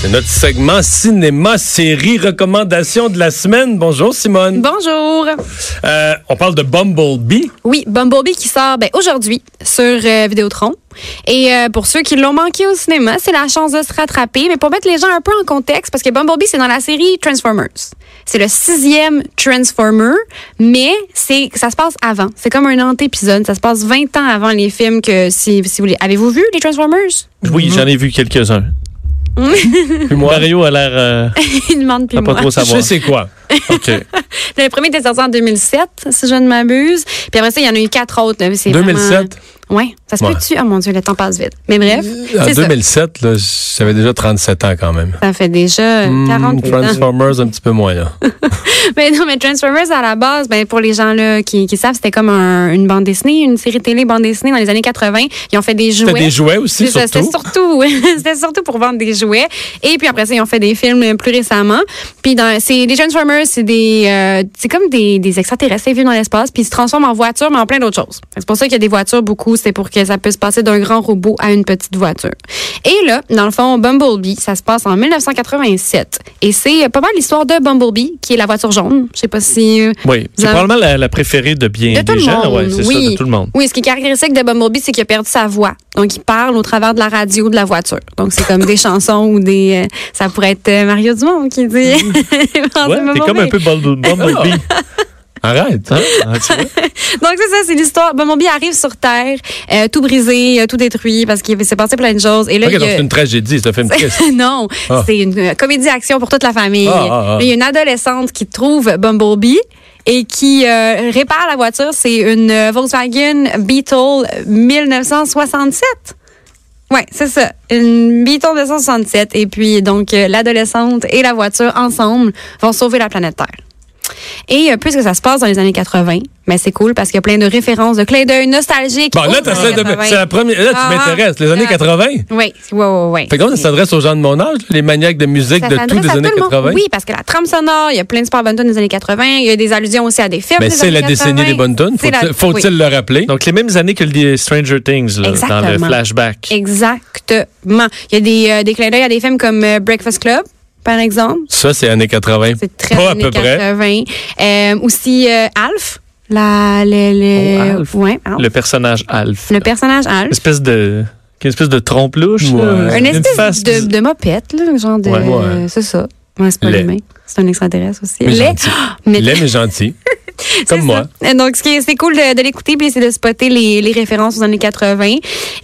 C'est notre segment cinéma, série, recommandation de la semaine. Bonjour Simone. Bonjour. Euh, on parle de Bumblebee. Oui, Bumblebee qui sort ben, aujourd'hui sur euh, Vidéotron. Et euh, pour ceux qui l'ont manqué au cinéma, c'est la chance de se rattraper. Mais pour mettre les gens un peu en contexte, parce que Bumblebee, c'est dans la série Transformers. C'est le sixième Transformer, mais c'est ça se passe avant. C'est comme un antépisode. Ça se passe 20 ans avant les films que si, si vous voulez. Avez-vous vu les Transformers? Oui, j'en ai vu quelques-uns. Puis moi, Mario a l'air euh, Il demande plus pas moi. trop savoir. Je sais quoi? OK. Le premier était sorti en 2007, si je ne m'abuse. Puis après ça, il y en a eu quatre autres. là. C'est 2007? Vraiment... Oui, ça se Ouais. peut-tu? Oh mon Dieu, le temps passe vite. Mais bref, En ça. 2007, là, j'avais déjà 37 ans quand même. Ça fait déjà Hmm, 48 ans. Transformers, un petit peu moins, là. Mais non, mais Transformers, à la base, ben, pour les gens là, qui, qui savent, c'était comme un- une bande dessinée, une série télé bande dessinée dans les années 80. Ils ont fait des jouets. C'était des jouets aussi, C'est ça, C'était surtout. surtout, c'était surtout pour vendre des jouets. Et puis après ça, ils ont fait des films plus récemment. Puis dans, c'est les Transformers, c'est des, euh, c'est comme des, des extraterrestres qui vivent dans l'espace, puis ils se transforment en voiture, mais en plein d'autres choses. C'est pour ça qu'il y a des voitures beaucoup. C'est pour que ça puisse passer d'un grand robot à une petite voiture. Et là, dans le fond, Bumblebee, ça se passe en 1987. Et c'est pas mal l'histoire de Bumblebee, qui est la voiture jaune. Je sais pas si euh, Oui, c'est avez- probablement la, la préférée de bien de tout des le gens. monde. Ouais, c'est oui. ça, de tout le monde. Oui, ce qui est caractéristique de Bumblebee, c'est qu'il a perdu sa voix. Donc, il parle au travers de la radio de la voiture. Donc, c'est comme des chansons ou des. euh, ça pourrait être euh, Mario Dumont qui dit. Ouais, t'es comme un peu Bumble- Bumblebee. Arrête, hein? Ah, tu vois? Donc, c'est ça, c'est l'histoire. Bumblebee arrive sur Terre, euh, tout brisé, euh, tout détruit parce qu'il s'est passé plein de choses. Et là, OK, il y donc c'est une tragédie, c'est un film triste. non, Ah. c'est une euh, comédie-action pour toute la famille. Ah, Il y a une adolescente qui trouve Bumblebee et qui répare la voiture. C'est une Volkswagen Beetle 1967. Ouais, c'est ça. Une Beetle 1967. Et puis, donc, l'adolescente et la voiture ensemble vont sauver la planète Terre. Et euh, puisque ça se passe dans les années 80, mais c'est cool parce qu'il y a plein de références, de clins d'œil nostalgiques. Bon, là, aux t'essaies années de- 80. c'est la première. Là, tu Ah, m'intéresses. Les années ah. 80? Oui, oui, oui, oui. Fait que ça s'adresse aux gens de mon âge, les maniaques de musique Ça de des à années tout le monde. 80. Oui, parce que la trame sonore, il y a plein de super bonnes tunes des années 80. Il y a des allusions aussi à des films. Mais c'est la décennie 80. des bonnes tunes, faut-il oui. le rappeler? Donc, les mêmes années que le Stranger Things, là, dans le flashback. Exactement. Il y a des, euh, des clins d'œil à des films comme euh, Breakfast Club, par exemple. Ça, c'est années 80. C'est très Pas à peu près. 80. Euh, aussi euh, Alf. La, le, le, Oh, Alf. Ouais, Alf. Le personnage Alf. Le personnage Alf. Une espèce de, une espèce de trompe-louche. Ouais. là. Une Une espèce face de, de mopette, là, genre de. Ouais, ouais. C'est ça. Ouais, c'est pas l'humain. C'est un extraterrestre aussi. Mais gentil. Mais gentil. Comme moi. ça. Donc, ce qui est- c'est cool de, de l'écouter, puis c'est de spotter les, les références aux années 80.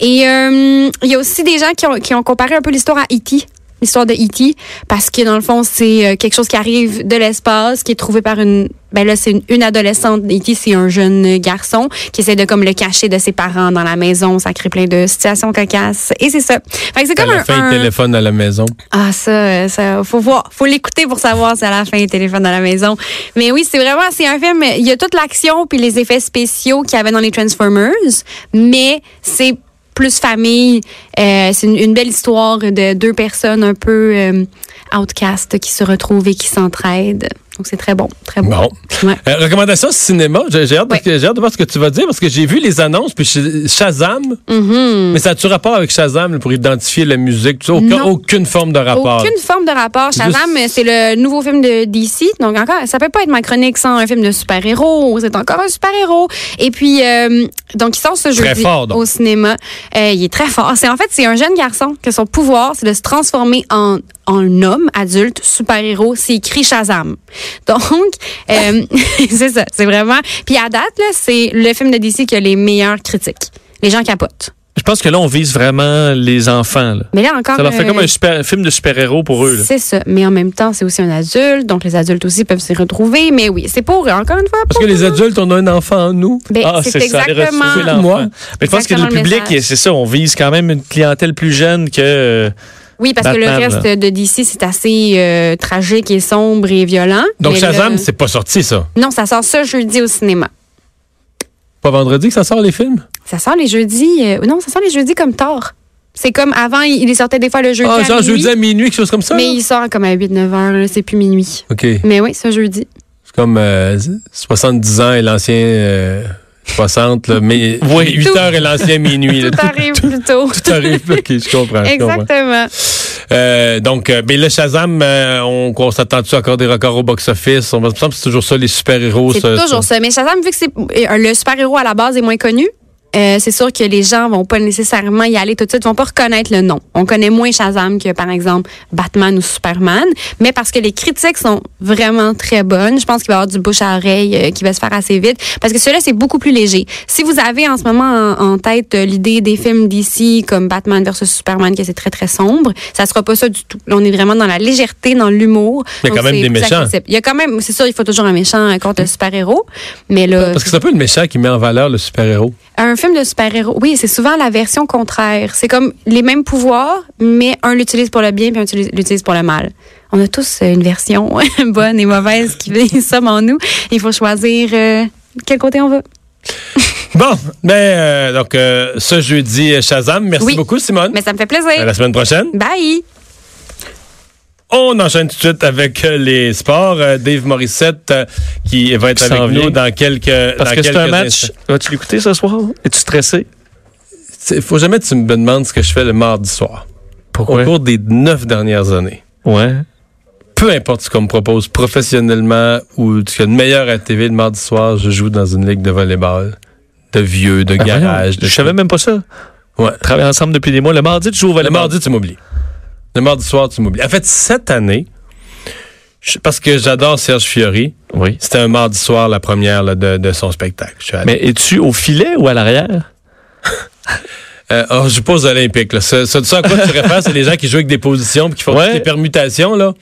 Et euh, il y a aussi des gens qui ont, qui ont comparé un peu l'histoire à E.T., l'histoire de E.T., parce que dans le fond, c'est euh, quelque chose qui arrive de l'espace, qui est trouvé par une... Ben là, c'est une, une adolescente. E.T., c'est un jeune garçon qui essaie de comme le cacher de ses parents dans la maison. Ça crée plein de situations cocasses. Et c'est ça. Fait que c'est À comme la un... fin, un- téléphone à la maison. ah, ça, euh, ça, faut voir, faut l'écouter pour savoir si à la fin il téléphone à la maison. Mais oui, c'est vraiment, c'est un film, il y a toute l'action puis les effets spéciaux qu'il y avait dans les Transformers, mais c'est plus famille. Euh, c'est une, belle histoire de deux personnes un peu euh, outcast qui se retrouvent et qui s'entraident. Donc c'est très bon, très bon. Bon. Ouais. Euh, recommandation cinéma, j'ai hâte, Ouais. de voir ce que tu vas dire parce que j'ai vu les annonces puis Sh- Shazam, Mhm. mais ça a-tu rapport avec Shazam pour identifier la musique? Aucun- Non. aucune forme de rapport. Aucune forme de rapport. Shazam, c'est le nouveau film de DC. Donc encore, ça peut pas être ma chronique sans un film de super-héros. C'est encore un super-héros. Et puis, euh, donc il sort ce jeudi fort, au cinéma. Euh, il est très fort. C'est en fait, c'est un jeune garçon que son pouvoir, c'est de se transformer en en homme adulte super-héros. C'est écrit Shazam. Donc, euh, c'est ça. C'est vraiment. Puis à date là, c'est le film de DC qui a les meilleures critiques. Les gens capotent. Je pense que là, on vise vraiment les enfants. là. Mais là encore. Ça leur fait euh, comme un, super- un film de super-héros pour eux. C'est ça. Mais en même temps, c'est aussi un adulte. Donc, les adultes aussi peuvent s'y retrouver. Mais oui, c'est pour eux, encore une fois. Parce que les adultes, on a un enfant en nous. Ben, Ah, c'est ça, exactement. Moi. Mais je pense que le public, c'est ça, on vise quand même une clientèle plus jeune que. Oui, parce que le reste de DC, c'est assez euh, tragique et sombre et violent. Donc Shazam, le- c'est pas sorti ça? Non, ça sort ce jeudi au cinéma. Pas vendredi que ça sort les films? Ça sort les jeudis. euh, Non, ça sort les jeudis comme tard. C'est comme avant, il sortait des fois le jeudi Ah, à genre minuit. jeudi à minuit, quelque chose comme ça? Mais il sort comme à 8-9 heures, c'est plus minuit. OK. Mais oui, ce jeudi. C'est comme euh, 70 ans et l'ancien euh, 60, là, mais Oui. 8 Tout- heures et l'ancien minuit. là. Tout arrive plus tôt. Tout arrive. OK, je comprends. je comprends. Exactement. Euh, donc, euh, mais le Shazam, euh, on, on s'attend-tu encore des records au box-office? On va- me semble que c'est toujours ça, les super-héros. C'est toujours ça. Mais Shazam, vu que c'est euh, le super-héros à la base est moins connu, euh, c'est sûr que les gens vont pas nécessairement y aller tout de suite, vont pas reconnaître le nom. On connaît moins Shazam que, par exemple, Batman ou Superman, mais parce que les critiques sont vraiment très bonnes, je pense qu'il va y avoir du bouche à oreille euh, qui va se faire assez vite, parce que celui-là, c'est beaucoup plus léger. Si vous avez en ce moment en, en tête euh, l'idée des films d'ici comme Batman versus Superman, que c'est très, très sombre, ça sera pas ça du tout. Là, on est vraiment dans la légèreté, dans l'humour. Il y a quand même des méchants. accessible. Il y a quand même, c'est sûr, il faut toujours un méchant contre le super-héros, mais là... Parce que c'est un peu le méchant qui met en valeur le super-héros. Un film de super-héros, oui, c'est souvent la version contraire. C'est comme les mêmes pouvoirs, mais un l'utilise pour le bien puis un l'utilise- pour le mal. On a tous euh, une version bonne et mauvaise qui somme en nous. Il faut choisir euh, quel côté on veut. Bon, ben, euh, donc, euh, ce jeudi, euh, Shazam. Merci Oui. beaucoup, Simone. Mais ça me fait À plaisir. la semaine prochaine. Bye! On enchaîne tout de suite avec euh, les sports. Euh, Dave Morissette, euh, qui va être avec nous dans quelques Parce dans que c'est un match. Vas-tu l'écouter ce soir? Es-tu stressé? Il faut jamais que tu me demandes ce que je fais le mardi soir. Au Pourquoi? cours des neuf dernières années. Ouais. peu importe ce qu'on me propose professionnellement ou ce qu'il y a de meilleur à la TV le mardi soir, je joue dans une ligue de volleyball, de vieux, de Ben garage. voyons, de Je savais même pas ça. Ouais. On travaille ensemble depuis des mois. Le mardi, tu joues au Le volleyball. mardi, tu m'oublies. Le mardi soir, tu m'oublies. En fait, cette année, parce que j'adore Serge Fiori, Oui. c'était un mardi soir la première là, de, de son spectacle. Mais es-tu au filet ou à l'arrière? Euh, oh, je joue pas aux Olympiques. Là. Ce, ce, ce à quoi tu réfères, c'est les gens qui jouent avec des positions puis qui font Ouais. toutes les permutations. Là.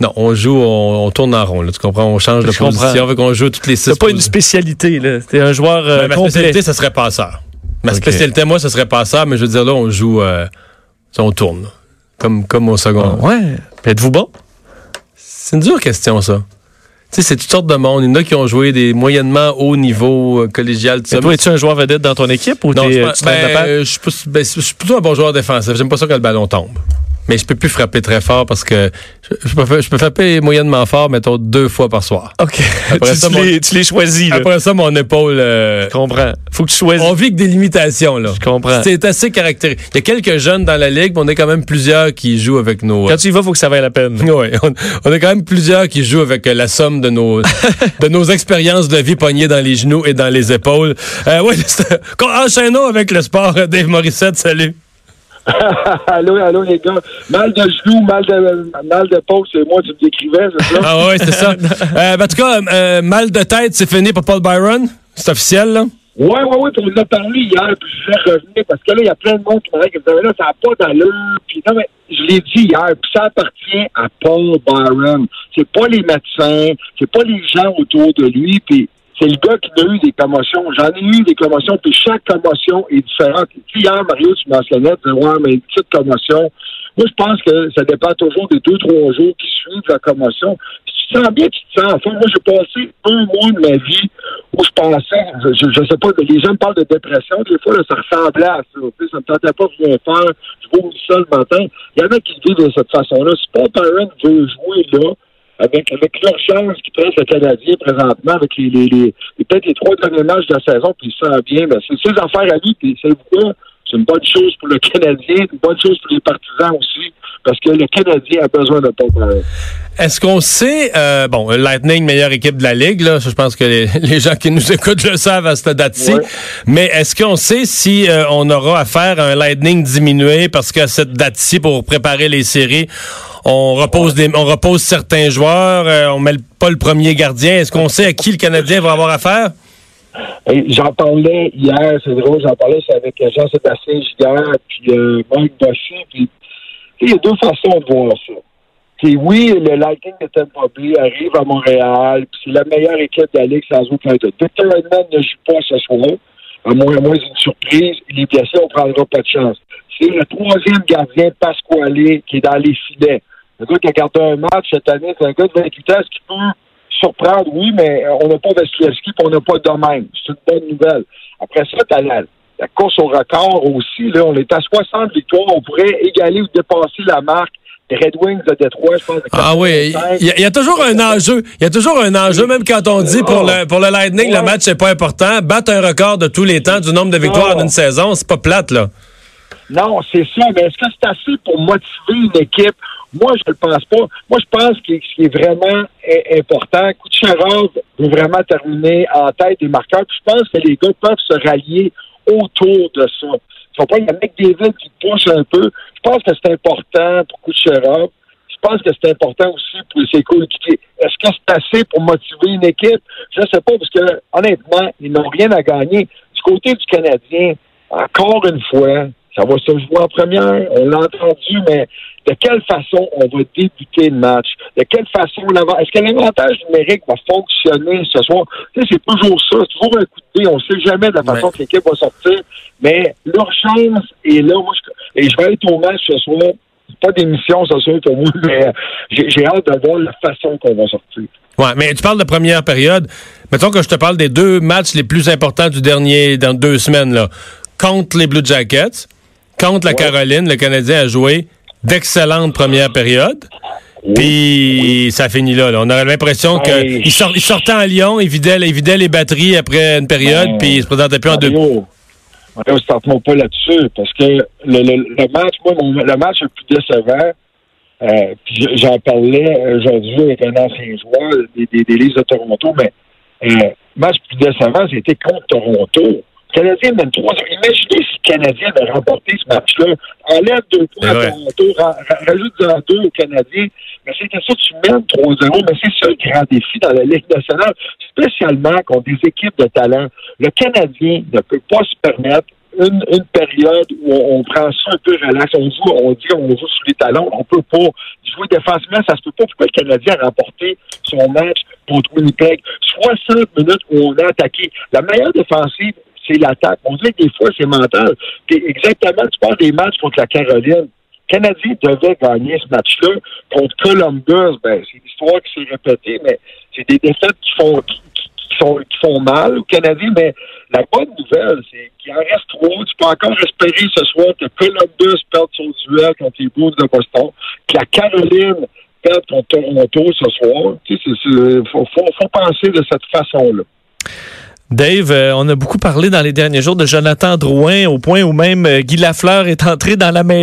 Non, on joue, on, on tourne en rond. Là, tu comprends? On change de comprends. position. Fait qu'on joue toutes les six C'est pas une spécialité. T'es un joueur euh, Ben, ma complet. spécialité, ce serait passeur. Ma spécialité, moi, ce serait passeur, mais je veux dire, là, on joue, euh, on tourne. Comme, comme au second. Ah, ouais. Puis Êtes-vous bon? C'est une dure question, ça. Tu sais, c'est toutes sortes de monde. Il y en a qui ont joué des moyennement haut niveau euh, collégial. Et toi, es-tu un joueur vedette dans ton équipe ou Non, je, tu ben, euh, je suis ben, je suis plutôt un bon joueur défensif. J'aime pas ça quand le ballon tombe. Mais je peux plus frapper très fort parce que je, je peux, je peux frapper moyennement fort, mettons, deux fois par soir. OK. Après tu, ça, tu mon- les, tu les choisis, là. Après ça, mon épaule... euh, Je comprends. Faut que tu choisis. on vit avec des limitations, là. Je comprends. C'est assez caractéristique. Il y a quelques jeunes dans la ligue, mais on est quand même plusieurs qui jouent avec nos... Quand tu y vas, faut que ça vaille la peine. Oui, on, on a quand même plusieurs qui jouent avec euh, la somme de nos de nos expériences de vie pognées dans les genoux et dans les épaules. Euh, oui, enchaînons avec le sport. Euh, Dave Morissette, salut. allô, allô, les gars. Mal de genoux, mal de, mal de peau, c'est moi, tu me décrivais, c'est ça? Ah ouais, c'est ça. Euh, ben, en tout cas, euh, mal de tête, c'est fini pour Paul Byron? C'est officiel, là? Ouais, ouais, puis on en a parlé hier, puis je vais revenir, parce que là, il y a plein de monde qui m'aurait dit, là, ça n'a pas d'allure, puis non, mais je l'ai dit hier, puis ça appartient à Paul Byron. C'est pas les médecins, c'est pas les gens autour de lui, puis c'est le gars qui a eu des commotions. J'en ai eu des commotions, puis chaque commotion est différente. Hier, Mario, tu mentionnais, tu ouais, mais une petite commotion. Moi, je pense que ça dépend toujours des deux, trois jours qui suivent la commotion. Tu sens bien, tu te sens. Enfin, moi, j'ai passé un mois de ma vie où je pensais, je, je, sais pas, les gens me parlent de dépression, des fois, là, ça ressemblait à ça. Ça me tentait pas de rien faire. Je vomis ça le matin. Il y en a qui vivent de cette façon-là. Si Paul Byron veut jouer là, avec, avec l'urgence qui presse le Canadien présentement, avec les, les, les, peut-être les trois derniers matchs de la saison, puis il se sent bien, ben, c'est ses affaires à lui, puis c'est quoi? C'est une bonne chose pour le Canadien, une bonne chose pour les partisans aussi, parce que le Canadien a besoin de Byron. Est-ce qu'on sait, euh, bon, Lightning, meilleure équipe de la Ligue, là, je pense que les, les gens qui nous écoutent le savent à cette date-ci, Ouais. mais est-ce qu'on sait si euh, on aura affaire à un Lightning diminué parce qu'à cette date-ci, pour préparer les séries, on repose, on repose certains joueurs, euh, on met pas le premier gardien. Est-ce qu'on sait à qui le Canadien va avoir affaire? J'en parlais hier, c'est drôle, j'en parlais avec Jean-Sébastien Giguère, puis euh, Mike Bossy, puis il y a deux façons de voir ça. Oui, le Lightning de Tampa Bay arrive à Montréal, puis c'est la meilleure équipe de la Ligue sans ne joue pas ce soir, à moins, à moins d'une surprise, il est blessé, on prendra pas de chance. C'est le troisième gardien, Pasquale, qui est dans les filets. Le gars qui a gardé un match cette année, c'est un gars de 28 ans, ce qui peut surprendre, oui, mais euh, on n'a pas Vasilevski, puis on n'a pas de domaine. C'est une bonne nouvelle. Après ça, t'as la, la course au record aussi, là, on est à 60 victoires. On pourrait égaler ou dépasser la marque Red Wings de Détroit, je pense. de Ah oui, 85. il y, a- il y a toujours un enjeu. Il y a toujours un enjeu, même quand on dit pour le, pour le Lightning, le match, c'est pas important. Battre un record de tous les temps du nombre de victoires en Non. une saison, c'est pas plate, là. Non, c'est ça. Mais est-ce que c'est assez pour motiver une équipe? Moi, je ne le pense pas. Moi, je pense que ce qui est vraiment important, Kucherov veut vraiment terminer en tête des marqueurs. Puis je pense que les gars peuvent se rallier autour de ça. Il faut pas y a McDavid qui pousse un peu. Je pense que c'est important pour Kucherov. Je pense que c'est important aussi pour ses coéquipiers. Est-ce que c'est assez pour motiver une équipe? Je ne sais pas, parce que honnêtement, ils n'ont rien à gagner. Du côté du Canadien, encore une fois, ça va se jouer en première, on l'a entendu, mais de quelle façon on va débuter le match? De quelle façon est-ce que l'avantage numérique va fonctionner ce soir? Tu sais, c'est toujours ça, c'est toujours un coup de dé, on ne sait jamais de la façon Ouais. que l'équipe va sortir, mais l'urgence est là. Moi, je- et je vais être au match ce soir. Pas d'émission ce soir pour moi, mais euh, j'ai j'ai hâte de voir la façon qu'on va sortir. Ouais, mais tu parles de première période. Mettons que je te parle des deux matchs les plus importants du dernier, dans deux semaines, là. Contre les Blue Jackets, contre la Ouais. Caroline, le Canadien a joué d'excellentes premières périodes. Puis ça finit là, là. On aurait l'impression Hey. qu'il sort, il sortait en Lyon, il vidait, il vidait les batteries après une période, Ben, puis il se présentait plus en deux. Mario, starte-moi pas là-dessus, parce que le, le- le match, moi, le match le plus décevant, euh, puis j'en parlais aujourd'hui avec un ancien joueur des, des, des Leafs de Toronto, mais euh, le match le plus décevant, c'était contre Toronto. Le Canadien mène 3 Imaginez si le Canadien avait remporté ce match-là. Enlève deux points C'est à. Toronto, ra- ra- rajoute-en deux au Canadien. Mais c'était ça, tu mènes 3-0. Mais c'est ça le grand défi dans la Ligue nationale, spécialement contre des équipes de talent. Le Canadien ne peut pas se permettre une, une période où on, on prend ça un peu relax. On joue, on dit on joue sous les talons. On peut pas jouer défensivement. Ça se peut pas. Pourquoi le Canadien a remporté son match contre Winnipeg? 60 minutes où on a attaqué. La meilleure défensive, c'est l'attaque. On dirait que des fois, c'est mental. Exactement, tu parles des matchs contre la Caroline. Le Canadien devait gagner ce match-là. Contre Columbus, ben, c'est une histoire qui s'est répétée, mais c'est des défaites qui font, qui, qui- font mal aux Canadiens. Mais la bonne nouvelle, c'est qu'il en reste trois. Tu peux encore espérer ce soir que Columbus perde son duel contre les Blues de Boston, que la Caroline perde contre Toronto ce soir. Tu sais, faut, faut penser de cette façon-là. Dave, euh, on a beaucoup parlé dans les derniers jours de Jonathan Drouin, au point où même euh, Guy Lafleur est entré dans la mêlée.